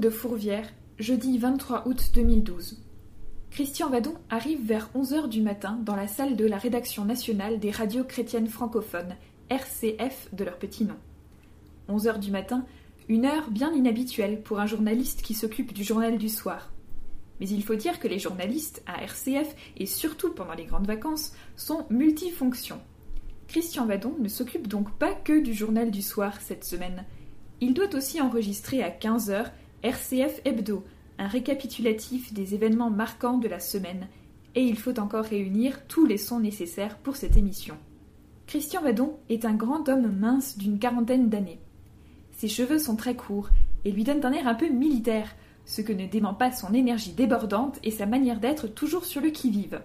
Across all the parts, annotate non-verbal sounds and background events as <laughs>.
de Fourvière, jeudi 23 août 2012. Christian Vadon arrive vers 11h du matin dans la salle de la rédaction nationale des radios chrétiennes francophones, RCF de leur petit nom. 11h du matin, une heure bien inhabituelle pour un journaliste qui s'occupe du journal du soir. Mais il faut dire que les journalistes à RCF, et surtout pendant les grandes vacances, sont multifonctions. Christian Vadon ne s'occupe donc pas que du journal du soir cette semaine. Il doit aussi enregistrer à 15h RCF Hebdo, un récapitulatif des événements marquants de la semaine, et il faut encore réunir tous les sons nécessaires pour cette émission. Christian Vadon est un grand homme mince d'une quarantaine d'années. Ses cheveux sont très courts et lui donnent un air un peu militaire, ce que ne dément pas son énergie débordante et sa manière d'être toujours sur le qui-vive.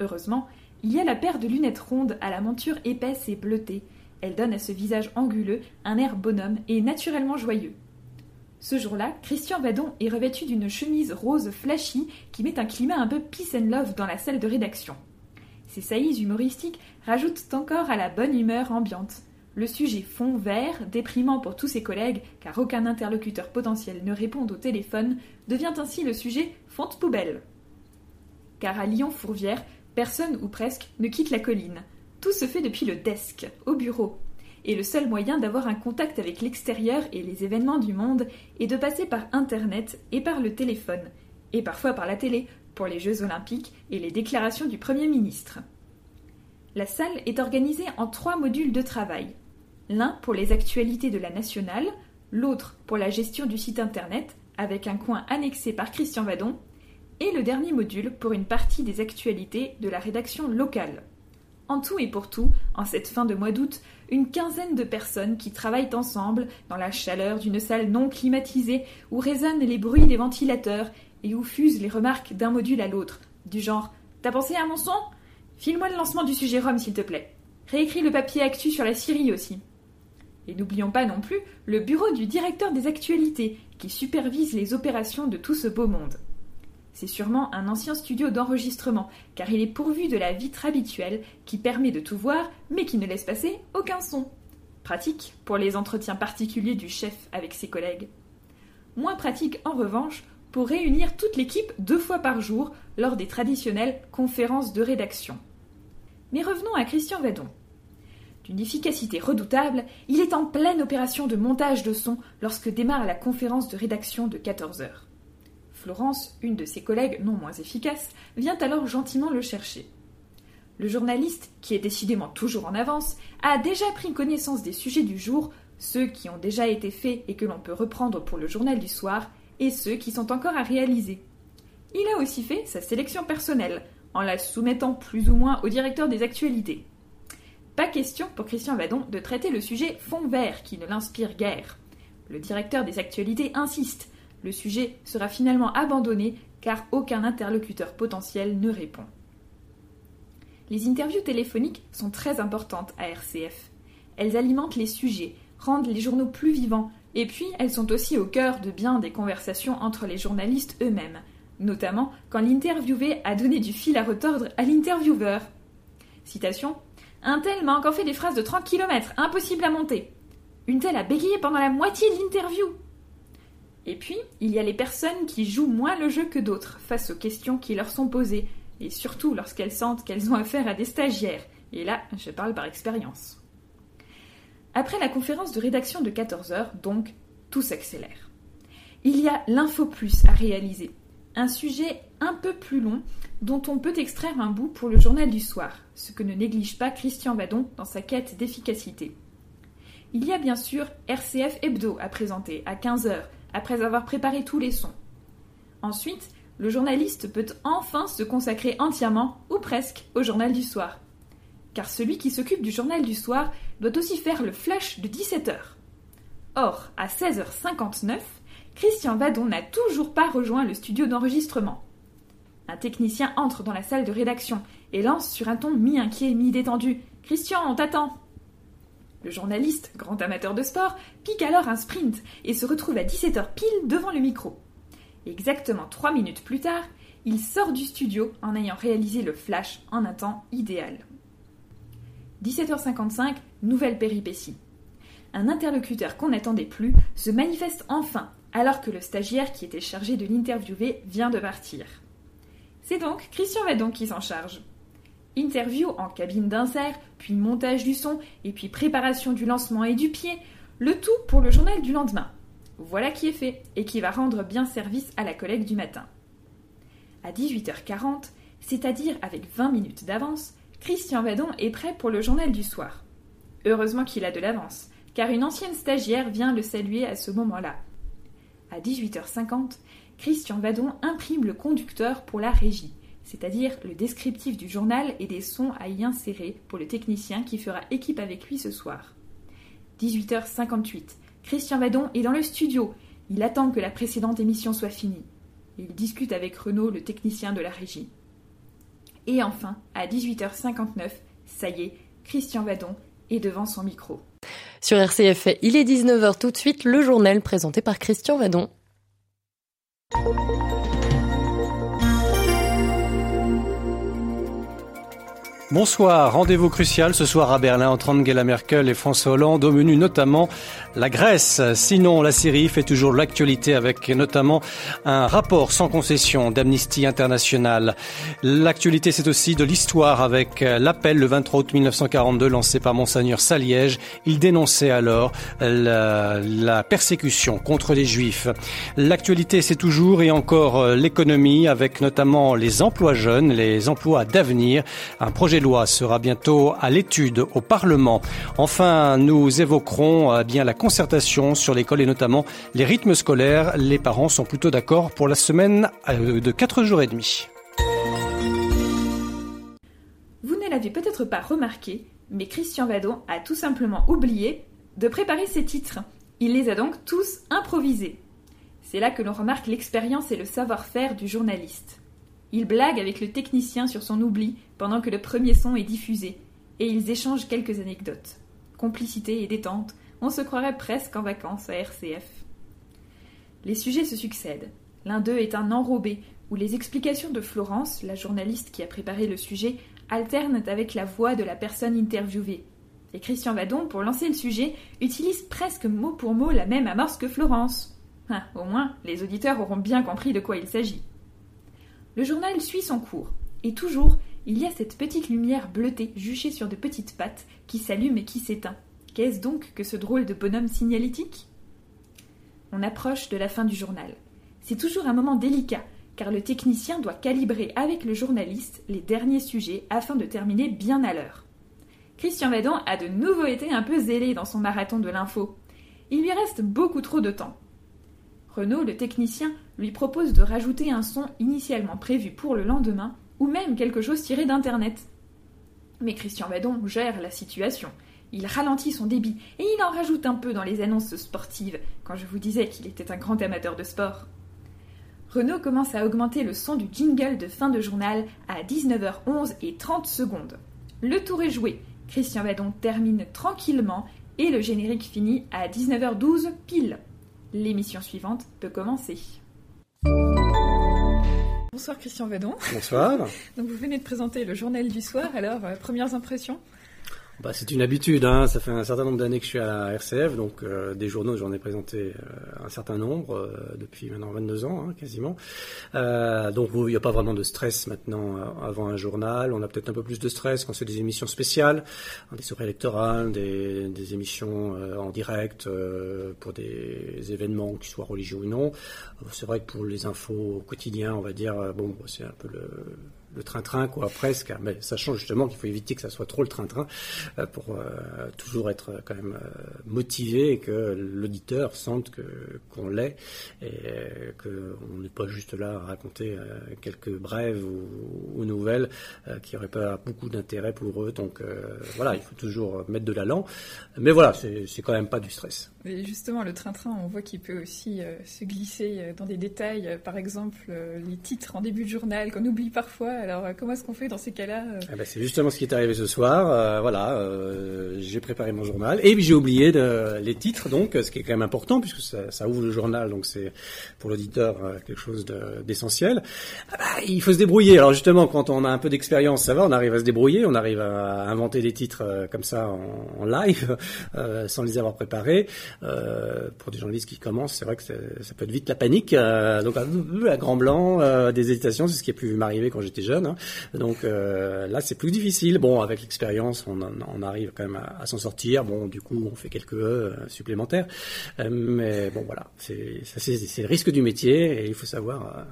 Heureusement, il y a la paire de lunettes rondes à la monture épaisse et bleutée. Elle donne à ce visage anguleux un air bonhomme et naturellement joyeux. Ce jour-là, Christian Vadon est revêtu d'une chemise rose flashy qui met un climat un peu peace and love dans la salle de rédaction. Ses saillies humoristiques rajoutent encore à la bonne humeur ambiante. Le sujet fond vert, déprimant pour tous ses collègues, car aucun interlocuteur potentiel ne répond au téléphone, devient ainsi le sujet fonte poubelle. Car à Lyon-Fourvière, personne ou presque ne quitte la colline. Tout se fait depuis le desk, au bureau, et le seul moyen d'avoir un contact avec l'extérieur et les événements du monde est de passer par Internet et par le téléphone, et parfois par la télé, pour les Jeux olympiques et les déclarations du Premier ministre. La salle est organisée en trois modules de travail. L'un pour les actualités de la nationale, l'autre pour la gestion du site Internet, avec un coin annexé par Christian Vadon, et le dernier module pour une partie des actualités de la rédaction locale. En tout et pour tout, en cette fin de mois d'août, une quinzaine de personnes qui travaillent ensemble dans la chaleur d'une salle non climatisée où résonnent les bruits des ventilateurs et où fusent les remarques d'un module à l'autre, du genre T'as pensé à mon son? File-moi le lancement du sujet Rome, s'il te plaît. Réécris le papier actu sur la Syrie aussi. Et n'oublions pas non plus le bureau du directeur des actualités, qui supervise les opérations de tout ce beau monde. C'est sûrement un ancien studio d'enregistrement, car il est pourvu de la vitre habituelle qui permet de tout voir, mais qui ne laisse passer aucun son. Pratique pour les entretiens particuliers du chef avec ses collègues. Moins pratique en revanche pour réunir toute l'équipe deux fois par jour lors des traditionnelles conférences de rédaction. Mais revenons à Christian Vadon. D'une efficacité redoutable, il est en pleine opération de montage de son lorsque démarre la conférence de rédaction de 14 heures. Florence, une de ses collègues non moins efficaces, vient alors gentiment le chercher. Le journaliste, qui est décidément toujours en avance, a déjà pris connaissance des sujets du jour, ceux qui ont déjà été faits et que l'on peut reprendre pour le journal du soir, et ceux qui sont encore à réaliser. Il a aussi fait sa sélection personnelle, en la soumettant plus ou moins au directeur des actualités. Pas question pour Christian Vadon de traiter le sujet fond vert qui ne l'inspire guère. Le directeur des actualités insiste, le sujet sera finalement abandonné car aucun interlocuteur potentiel ne répond. Les interviews téléphoniques sont très importantes à RCF. Elles alimentent les sujets, rendent les journaux plus vivants, et puis elles sont aussi au cœur de bien des conversations entre les journalistes eux-mêmes, notamment quand l'interviewé a donné du fil à retordre à l'intervieweur. Citation Un tel m'a encore fait des phrases de 30 km, impossible à monter. Une telle a bégayé pendant la moitié de l'interview. Et puis, il y a les personnes qui jouent moins le jeu que d'autres face aux questions qui leur sont posées, et surtout lorsqu'elles sentent qu'elles ont affaire à des stagiaires. Et là, je parle par expérience. Après la conférence de rédaction de 14 heures, donc, tout s'accélère. Il y a l'info plus à réaliser, un sujet un peu plus long dont on peut extraire un bout pour le journal du soir, ce que ne néglige pas Christian Vadon dans sa quête d'efficacité. Il y a bien sûr RCF Hebdo à présenter à 15 heures, après avoir préparé tous les sons. Ensuite, le journaliste peut enfin se consacrer entièrement, ou presque, au journal du soir. Car celui qui s'occupe du journal du soir doit aussi faire le flash de 17h. Or, à 16h59, Christian Vadon n'a toujours pas rejoint le studio d'enregistrement. Un technicien entre dans la salle de rédaction et lance sur un ton mi-inquiet, mi-détendu Christian, on t'attend le journaliste, grand amateur de sport, pique alors un sprint et se retrouve à 17h pile devant le micro. Exactement trois minutes plus tard, il sort du studio en ayant réalisé le flash en un temps idéal. 17h55, nouvelle péripétie. Un interlocuteur qu'on n'attendait plus se manifeste enfin, alors que le stagiaire qui était chargé de l'interviewer vient de partir. C'est donc Christian Vadon qui s'en charge. Interview en cabine d'insert, puis montage du son, et puis préparation du lancement et du pied, le tout pour le journal du lendemain. Voilà qui est fait, et qui va rendre bien service à la collègue du matin. À 18h40, c'est-à-dire avec 20 minutes d'avance, Christian Vadon est prêt pour le journal du soir. Heureusement qu'il a de l'avance, car une ancienne stagiaire vient le saluer à ce moment-là. À 18h50, Christian Vadon imprime le conducteur pour la régie, c'est-à-dire le descriptif du journal et des sons à y insérer pour le technicien qui fera équipe avec lui ce soir. 18h58, Christian Vadon est dans le studio. Il attend que la précédente émission soit finie. Il discute avec Renaud, le technicien de la régie. Et enfin, à 18h59, ça y est, Christian Vadon est devant son micro. Sur RCF, il est 19h tout de suite, le journal présenté par Christian Vadon. Bonsoir, rendez-vous crucial ce soir à Berlin entre Angela Merkel et François Hollande, au menu notamment la Grèce. Sinon, la Syrie fait toujours l'actualité avec notamment un rapport sans concession d'Amnesty International. L'actualité, c'est aussi de l'histoire avec l'appel le 23 août 1942 lancé par Monseigneur Saliège. Il dénonçait alors la, la persécution contre les Juifs. L'actualité, c'est toujours et encore l'économie avec notamment les emplois jeunes, les emplois d'avenir, un projet loi sera bientôt à l'étude au Parlement. Enfin, nous évoquerons euh, bien la concertation sur l'école et notamment les rythmes scolaires. Les parents sont plutôt d'accord pour la semaine euh, de 4 jours et demi. Vous ne l'avez peut-être pas remarqué, mais Christian Vadon a tout simplement oublié de préparer ses titres. Il les a donc tous improvisés. C'est là que l'on remarque l'expérience et le savoir-faire du journaliste. Il blague avec le technicien sur son oubli pendant que le premier son est diffusé, et ils échangent quelques anecdotes. Complicité et détente, on se croirait presque en vacances à RCF. Les sujets se succèdent. L'un d'eux est un enrobé, où les explications de Florence, la journaliste qui a préparé le sujet, alternent avec la voix de la personne interviewée. Et Christian Vadon, pour lancer le sujet, utilise presque mot pour mot la même amorce que Florence. Ah, au moins, les auditeurs auront bien compris de quoi il s'agit. Le journal suit son cours, et toujours, il y a cette petite lumière bleutée juchée sur de petites pattes qui s'allume et qui s'éteint. Qu'est-ce donc que ce drôle de bonhomme signalétique? On approche de la fin du journal. C'est toujours un moment délicat, car le technicien doit calibrer avec le journaliste les derniers sujets afin de terminer bien à l'heure. Christian Vadon a de nouveau été un peu zélé dans son marathon de l'info. Il lui reste beaucoup trop de temps. Renaud, le technicien, lui propose de rajouter un son initialement prévu pour le lendemain, ou même quelque chose tiré d'Internet. Mais Christian Vadon gère la situation. Il ralentit son débit et il en rajoute un peu dans les annonces sportives, quand je vous disais qu'il était un grand amateur de sport. Renaud commence à augmenter le son du jingle de fin de journal à 19h11 et 30 secondes. Le tour est joué. Christian Vadon termine tranquillement et le générique finit à 19h12 pile. L'émission suivante peut commencer. Bonsoir Christian Vadon. Bonsoir. Donc vous venez de présenter le journal du soir, alors euh, premières impressions bah, c'est une habitude, hein. ça fait un certain nombre d'années que je suis à RCF, donc euh, des journaux, j'en ai présenté euh, un certain nombre, euh, depuis maintenant 22 ans hein, quasiment. donc il n'y a pas vraiment de stress maintenant avant un journal, on a peut-être un peu plus de stress quand c'est des émissions spéciales, des soirées électorales, des, émissions en direct pour des événements, qui soient religieux ou non. C'est vrai que pour les infos quotidiens, on va dire, bon, c'est un peu le le train-train, quoi, presque. Mais sachant justement qu'il faut éviter que ça soit trop le train-train euh, pour euh, toujours être quand même euh, motivé et que l'auditeur sente qu'on l'est et qu'on n'est pas juste là à raconter quelques brèves ou, nouvelles qui n'auraient pas beaucoup d'intérêt pour eux. Donc voilà, il faut toujours mettre de l'allant. Mais voilà, c'est quand même pas du stress. Et justement, le train-train, on voit qu'il peut aussi se glisser dans des détails. par exemple, les titres en début de journal qu'on oublie parfois Alors, comment est-ce qu'on fait dans ces cas-là ah ben, C'est justement ce qui est arrivé ce soir. voilà, j'ai préparé mon journal et j'ai oublié les titres, donc, ce qui est quand même important puisque ça, ça ouvre le journal, donc c'est pour l'auditeur quelque chose d'essentiel. Ah bah, il faut se débrouiller. Alors justement, quand on a un peu d'expérience, ça va, on arrive à se débrouiller, on arrive à inventer des titres comme ça en, live, <laughs> sans les avoir préparés. Pour des journalistes qui commencent, c'est vrai que ça peut être vite la panique. donc, à grand blanc, euh, des hésitations, c'est ce qui a pu m'arriver quand j'étais jeune. Hein. Donc euh, là, c'est plus difficile. Bon, avec l'expérience, on, on, arrive quand même à, s'en sortir. Bon, du coup, on fait quelques supplémentaires. mais bon, voilà, c'est le risque du métier et il faut savoir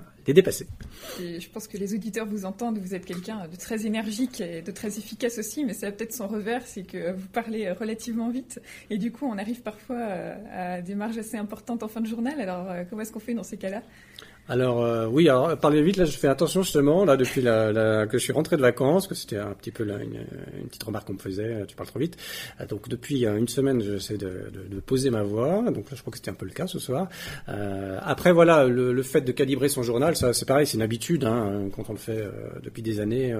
Et je pense que les auditeurs vous entendent, vous êtes quelqu'un de très énergique et de très efficace aussi, mais ça a peut-être son revers, c'est que vous parlez relativement vite, et du coup on arrive parfois à des marges assez importantes en fin de journal. Alors comment est-ce qu'on fait dans ces cas-là? Alors euh, oui, alors parler vite, là je fais attention justement, là depuis la, que je suis rentré de vacances, que c'était un petit peu là, une, petite remarque qu'on me faisait, tu parles trop vite. Euh, donc depuis une semaine, j'essaie de, de, poser ma voix, donc là je crois que c'était un peu le cas ce soir. Euh, après voilà, le, fait de calibrer son journal, ça c'est pareil, c'est une habitude, hein, quand on le fait depuis des années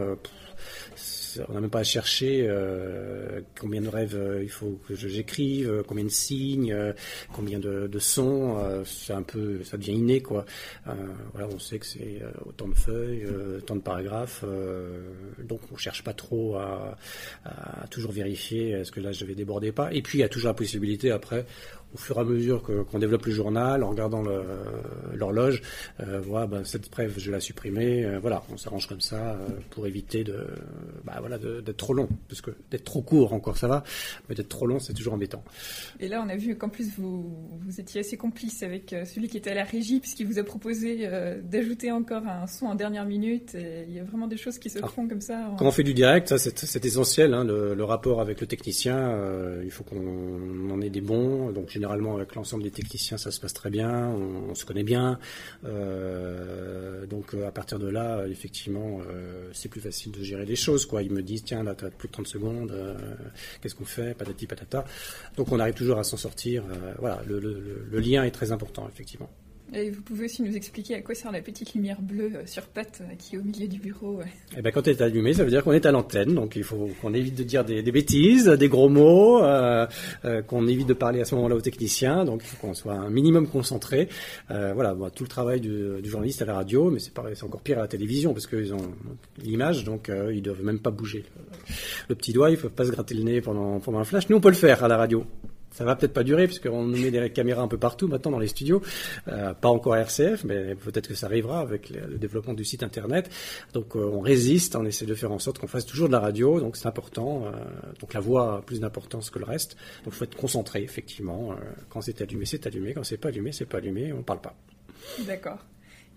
on n'a même pas à chercher euh, combien de rêves euh, il faut que j'écrive, euh, combien de signes, combien de, sons. c'est un peu, ça devient inné quoi. voilà, on sait que c'est autant de feuilles, autant de paragraphes. donc on cherche pas trop à, toujours vérifier est-ce que là je vais déborder pas. Et puis il y a toujours la possibilité après au fur et à mesure qu'on développe le journal, en regardant l'horloge, euh, voilà, bah, cette brève, je vais la supprimer. Euh, voilà, on s'arrange comme ça euh, pour éviter de, bah, voilà, d'être trop long, parce que d'être trop court encore ça va, mais d'être trop long c'est toujours embêtant. Et là, on a vu qu'en plus vous, vous étiez assez complice avec celui qui était à la régie, puisqu'il vous a proposé d'ajouter encore un son en dernière minute. Et il y a vraiment des choses qui se font comme ça. Quand on fait du direct, ça c'est essentiel. Hein, le, le, rapport avec le technicien, il faut qu'on en ait des bons. Donc généralement avec l'ensemble des techniciens ça se passe très bien, on, se connaît bien. Euh, donc euh, à partir de là, effectivement, euh, c'est plus facile de gérer les choses. Quoi. Ils me disent tiens là tu as plus de 30 secondes, qu'est-ce qu'on fait, patati patata. Donc on arrive toujours à s'en sortir. voilà, le lien est très important effectivement. Et vous pouvez aussi nous expliquer à quoi sert la petite lumière bleue euh, sur patte euh, qui est au milieu du bureau Eh ben, quand elle est allumée, ça veut dire qu'on est à l'antenne, donc il faut qu'on évite de dire des, bêtises, des gros mots, euh, qu'on évite de parler à ce moment-là aux techniciens, donc il faut qu'on soit un minimum concentré. voilà, tout le travail du, journaliste à la radio, mais c'est encore pire à la télévision parce qu'ils ont l'image, donc ils doivent même pas bouger le, petit doigt, ils peuvent pas se gratter le nez pendant pendant un flash. Nous, on peut le faire à la radio. Ça va peut-être pas durer puisqu'on nous met des caméras un peu partout maintenant dans les studios, euh, pas encore à RCF, mais peut-être que ça arrivera avec le développement du site internet. Donc euh, on résiste, on essaie de faire en sorte qu'on fasse toujours de la radio, donc c'est important. Euh, donc la voix a plus d'importance que le reste. Donc il faut être concentré effectivement. quand c'est allumé, c'est allumé. Quand c'est pas allumé, c'est pas allumé. On parle pas. D'accord.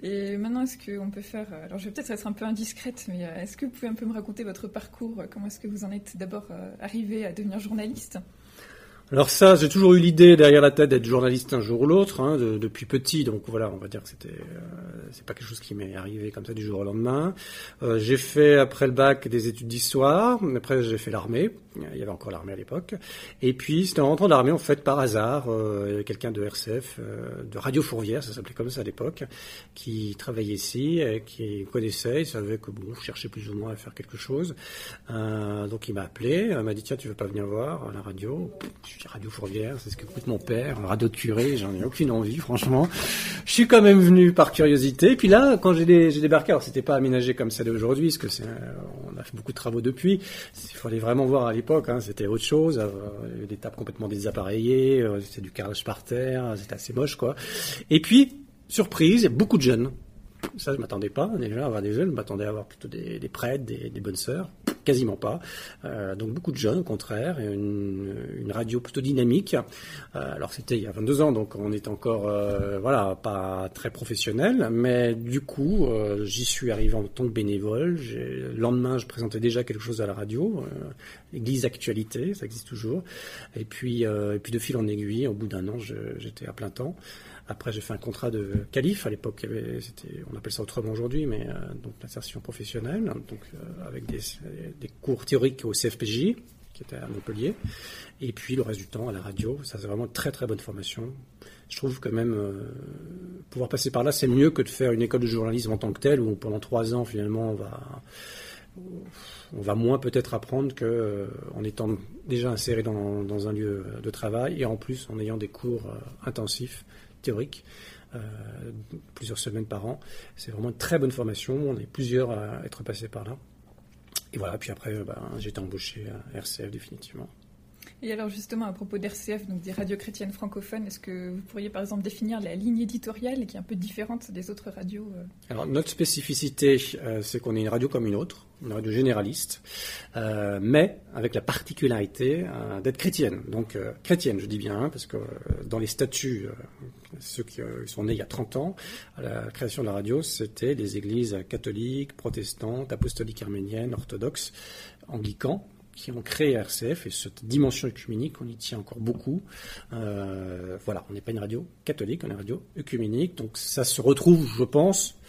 Et maintenant, est-ce qu'on peut faire. Alors, je vais peut-être être un peu indiscrète, mais est-ce que vous pouvez un peu me raconter votre parcours? Comment est-ce que vous en êtes d'abord arrivé à devenir journaliste? Alors ça, j'ai toujours eu l'idée derrière la tête d'être journaliste un jour ou l'autre, hein, depuis petit. Donc voilà, on va dire que c'était, euh, c'est pas quelque chose qui m'est arrivé comme ça du jour au lendemain. Euh, j'ai fait après le bac des études d'histoire. Après j'ai fait l'armée. Il y avait encore l'armée à l'époque. Et puis c'était en rentrant de l'armée en fait par hasard, euh, quelqu'un de RCF, euh, de Radio Fourvière, ça s'appelait comme ça à l'époque, qui travaillait ici, et qui connaissait, il savait que bon, je cherchais plus ou moins à faire quelque chose. Euh, donc il m'a appelé, il m'a dit tiens tu veux pas venir voir la radio? Radio Fourvière, c'est ce que coûte mon père, radio de curé, j'en ai aucune envie, franchement. Je suis quand même venu par curiosité. Puis là, quand j'ai débarqué, alors c'était pas aménagé comme ça d'aujourd'hui, parce que c'est, on a fait beaucoup de travaux depuis. Il fallait vraiment voir à l'époque, hein, c'était autre chose. Euh, des tables complètement désappareillées, euh, c'était du carrelage par terre, c'était assez moche, quoi. Et puis, surprise, beaucoup de jeunes. Ça, je m'attendais pas déjà à avoir des jeunes. Je m'attendais à avoir plutôt des, prêtres, des, bonnes sœurs. Quasiment pas. Euh, donc beaucoup de jeunes, au contraire. Une, radio plutôt dynamique. Euh, alors c'était il y a 22 ans, donc on est encore, euh, voilà, pas très professionnel. Mais du coup, j'y suis arrivé en tant que bénévole. Le lendemain, je présentais déjà quelque chose à la radio. L'église Actualité, ça existe toujours. Et puis, et puis de fil en aiguille, au bout d'un an, j'étais à plein temps. Après, j'ai fait un contrat de calife. À l'époque, on appelle ça autrement aujourd'hui, mais euh, donc l'insertion professionnelle, donc euh, avec des, cours théoriques au CFPJ. qui était à Montpellier. Et puis le reste du temps à la radio. Ça, c'est vraiment une très très bonne formation. Je trouve que même pouvoir passer par là, c'est mieux que de faire une école de journalisme en tant que telle, où pendant trois ans, finalement, on va on va moins peut-être apprendre qu'en euh, étant déjà inséré dans, un lieu de travail et en plus en ayant des cours euh, intensifs, théoriques, euh, plusieurs semaines par an. C'est vraiment une très bonne formation. On est plusieurs à être passés par là. Et voilà, puis après, ben, j'ai été embauché à RCF définitivement. Et alors justement, à propos d'RCF, donc des radios chrétiennes francophones, est-ce que vous pourriez par exemple définir la ligne éditoriale qui est un peu différente des autres radios euh? Alors notre spécificité, euh, c'est qu'on est une radio comme une autre, une radio généraliste, euh, mais avec la particularité d'être chrétienne. Donc chrétienne, je dis bien, hein, parce que dans les statuts, ceux qui sont nés il y a 30 ans, à la création de la radio, c'était des églises catholiques, protestantes, apostoliques arméniennes, orthodoxes, anglicans, qui ont créé RCF et cette dimension œcuménique, on y tient encore beaucoup. Euh, voilà, on n'est pas une radio catholique, on est une radio œcuménique, donc ça se retrouve, je pense,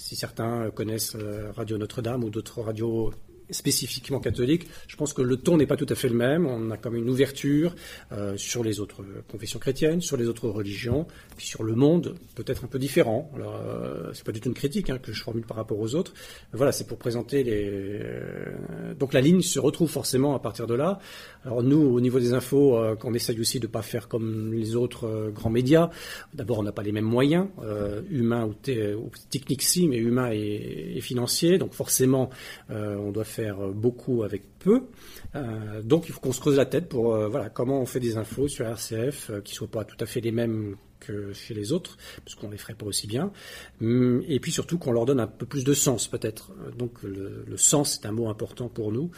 si certains connaissent euh, Radio Notre-Dame ou d'autres radios spécifiquement catholique, je pense que le ton n'est pas tout à fait le même. On a comme une ouverture euh, sur les autres confessions chrétiennes, sur les autres religions, puis sur le monde, peut-être un peu différent. Alors, euh, c'est pas du tout une critique hein, que je formule par rapport aux autres. Voilà, c'est pour présenter les. Euh, donc la ligne se retrouve forcément à partir de là. Alors nous, au niveau des infos, euh, qu'on essaye aussi de pas faire comme les autres euh, grands médias. D'abord, on n'a pas les mêmes moyens humains ou, techniques mais humains et, et financiers. Donc forcément, on doit faire euh, beaucoup avec peu. Euh, donc il faut qu'on se creuse la tête pour euh, voilà comment on fait des infos sur RCF qui soient pas tout à fait les mêmes chez les autres, parce qu'on les ferait pas aussi bien. Hum, et puis surtout qu'on leur donne un peu plus de sens, peut-être. Donc le, sens est un mot important pour nous.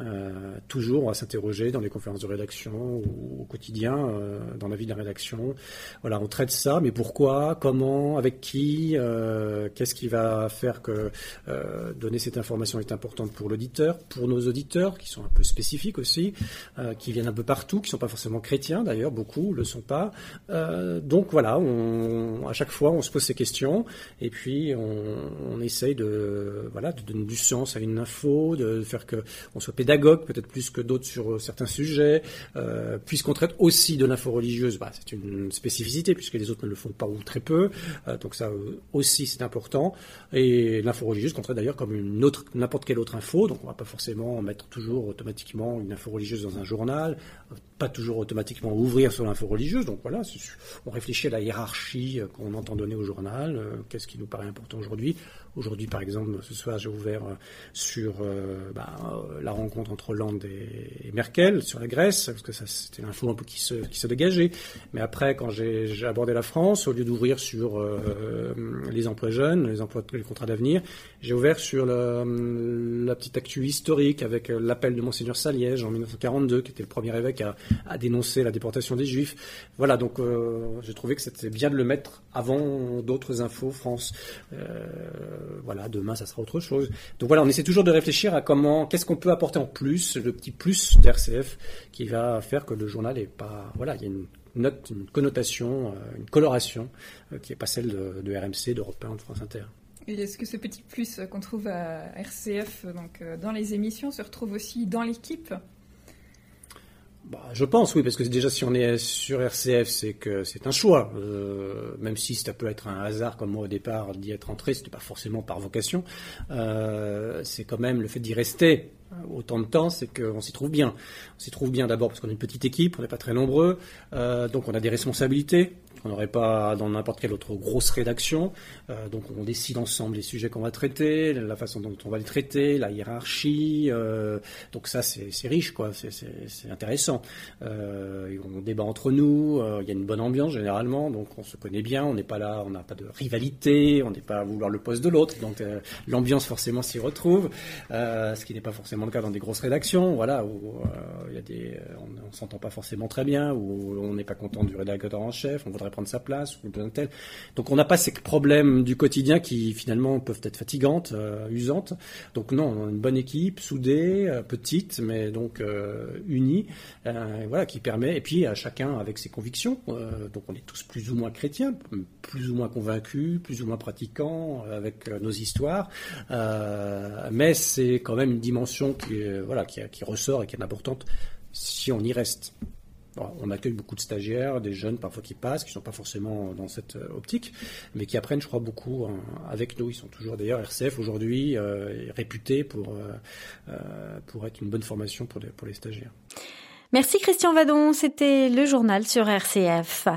Euh, toujours, va s'interroger dans les conférences de rédaction ou au quotidien, euh, dans la vie de la rédaction. Voilà, on traite ça, mais pourquoi, comment, avec qui, euh, qu'est-ce qui va faire que donner cette information est importante pour l'auditeur, pour nos auditeurs qui sont un peu spécifiques aussi, qui viennent un peu partout, qui sont pas forcément chrétiens d'ailleurs, beaucoup le sont pas. donc voilà, on, à chaque fois, on se pose ces questions et puis on, essaye de, voilà, de donner du sens à une info, de faire que on soit pédagogue peut-être plus que d'autres sur certains sujets, euh, puisqu'on traite aussi de l'info religieuse. Bah, c'est une spécificité puisque les autres ne le font pas ou très peu, euh, donc ça aussi c'est important. Et l'info religieuse qu'on traite d'ailleurs comme une autre, n'importe quelle autre info, donc on va pas forcément mettre toujours automatiquement une info religieuse dans un journal, pas toujours automatiquement ouvrir sur l'info religieuse. Donc voilà, on réfléchit à la hiérarchie qu'on entend donner au journal, euh, qu'est-ce qui nous paraît important aujourd'hui. Aujourd'hui, par exemple, ce soir, j'ai ouvert euh, sur euh, bah, la rencontre entre Hollande et, Merkel sur la Grèce, parce que c'était l'info un peu qui se, dégageait. Mais après, quand j'ai abordé la France, au lieu d'ouvrir sur les emplois jeunes, les emplois, les contrats d'avenir, j'ai ouvert sur la, petite actu historique avec l'appel de Monseigneur Saliège en 1942, qui était le premier évêque à, dénoncer la déportation des Juifs. Voilà, donc euh, j'ai trouvé que c'était bien de le mettre avant d'autres infos France. Euh, voilà, demain ça sera autre chose. Donc voilà, on essaie toujours de réfléchir à comment, qu'est-ce qu'on peut apporter en plus, le petit plus d'RCF qui va faire que le journal est pas, voilà, il y a une note, une connotation, euh, une coloration qui n'est pas celle de, RMC, d'Europe 1, de France Inter. Et est-ce que ce petit plus qu'on trouve à RCF, donc dans les émissions, se retrouve aussi dans l'équipe? Bah, je pense, oui, parce que déjà si on est sur RCF, c'est que c'est un choix. Euh, même si ça peut être un hasard, comme moi au départ, d'y être entré, c'était pas forcément par vocation. Euh, c'est quand même le fait d'y rester autant de temps, c'est qu'on s'y trouve bien. On s'y trouve bien d'abord parce qu'on est une petite équipe, on n'est pas très nombreux, euh, donc on a des responsabilités qu'on n'aurait pas dans n'importe quelle autre grosse rédaction. Euh, donc on décide ensemble les sujets qu'on va traiter, la façon dont on va les traiter, la hiérarchie. Euh, donc ça c'est riche, quoi, c'est intéressant. on débat entre nous, il y a une bonne ambiance généralement, donc on se connaît bien, on n'est pas là, on n'a pas de rivalité, on n'est pas à vouloir le poste de l'autre, donc l'ambiance forcément s'y retrouve, ce qui n'est pas forcément le cas dans des grosses rédactions, voilà, où euh, y a des, euh, on, ne s'entend pas forcément très bien, où on n'est pas content du rédacteur en chef, on voudrait prendre sa place, ou tel. Donc on n'a pas ces problèmes du quotidien qui finalement peuvent être fatigantes, euh, usantes. Donc non, on a une bonne équipe, soudée, petite, mais donc unie, voilà, qui permet, et puis à chacun avec ses convictions. donc on est tous plus ou moins chrétiens, plus ou moins convaincus, plus ou moins pratiquants, avec nos histoires, mais c'est quand même une dimension qui, voilà, qui, ressort et qui est importante si on y reste on accueille beaucoup de stagiaires, des jeunes parfois qui passent, qui ne sont pas forcément dans cette euh, optique, mais qui apprennent, je crois, beaucoup hein, avec nous. Ils sont toujours d'ailleurs RCF aujourd'hui euh, réputés pour, euh, pour être une bonne formation pour pour les stagiaires. Merci Christian Vadon, c'était le journal sur RCF.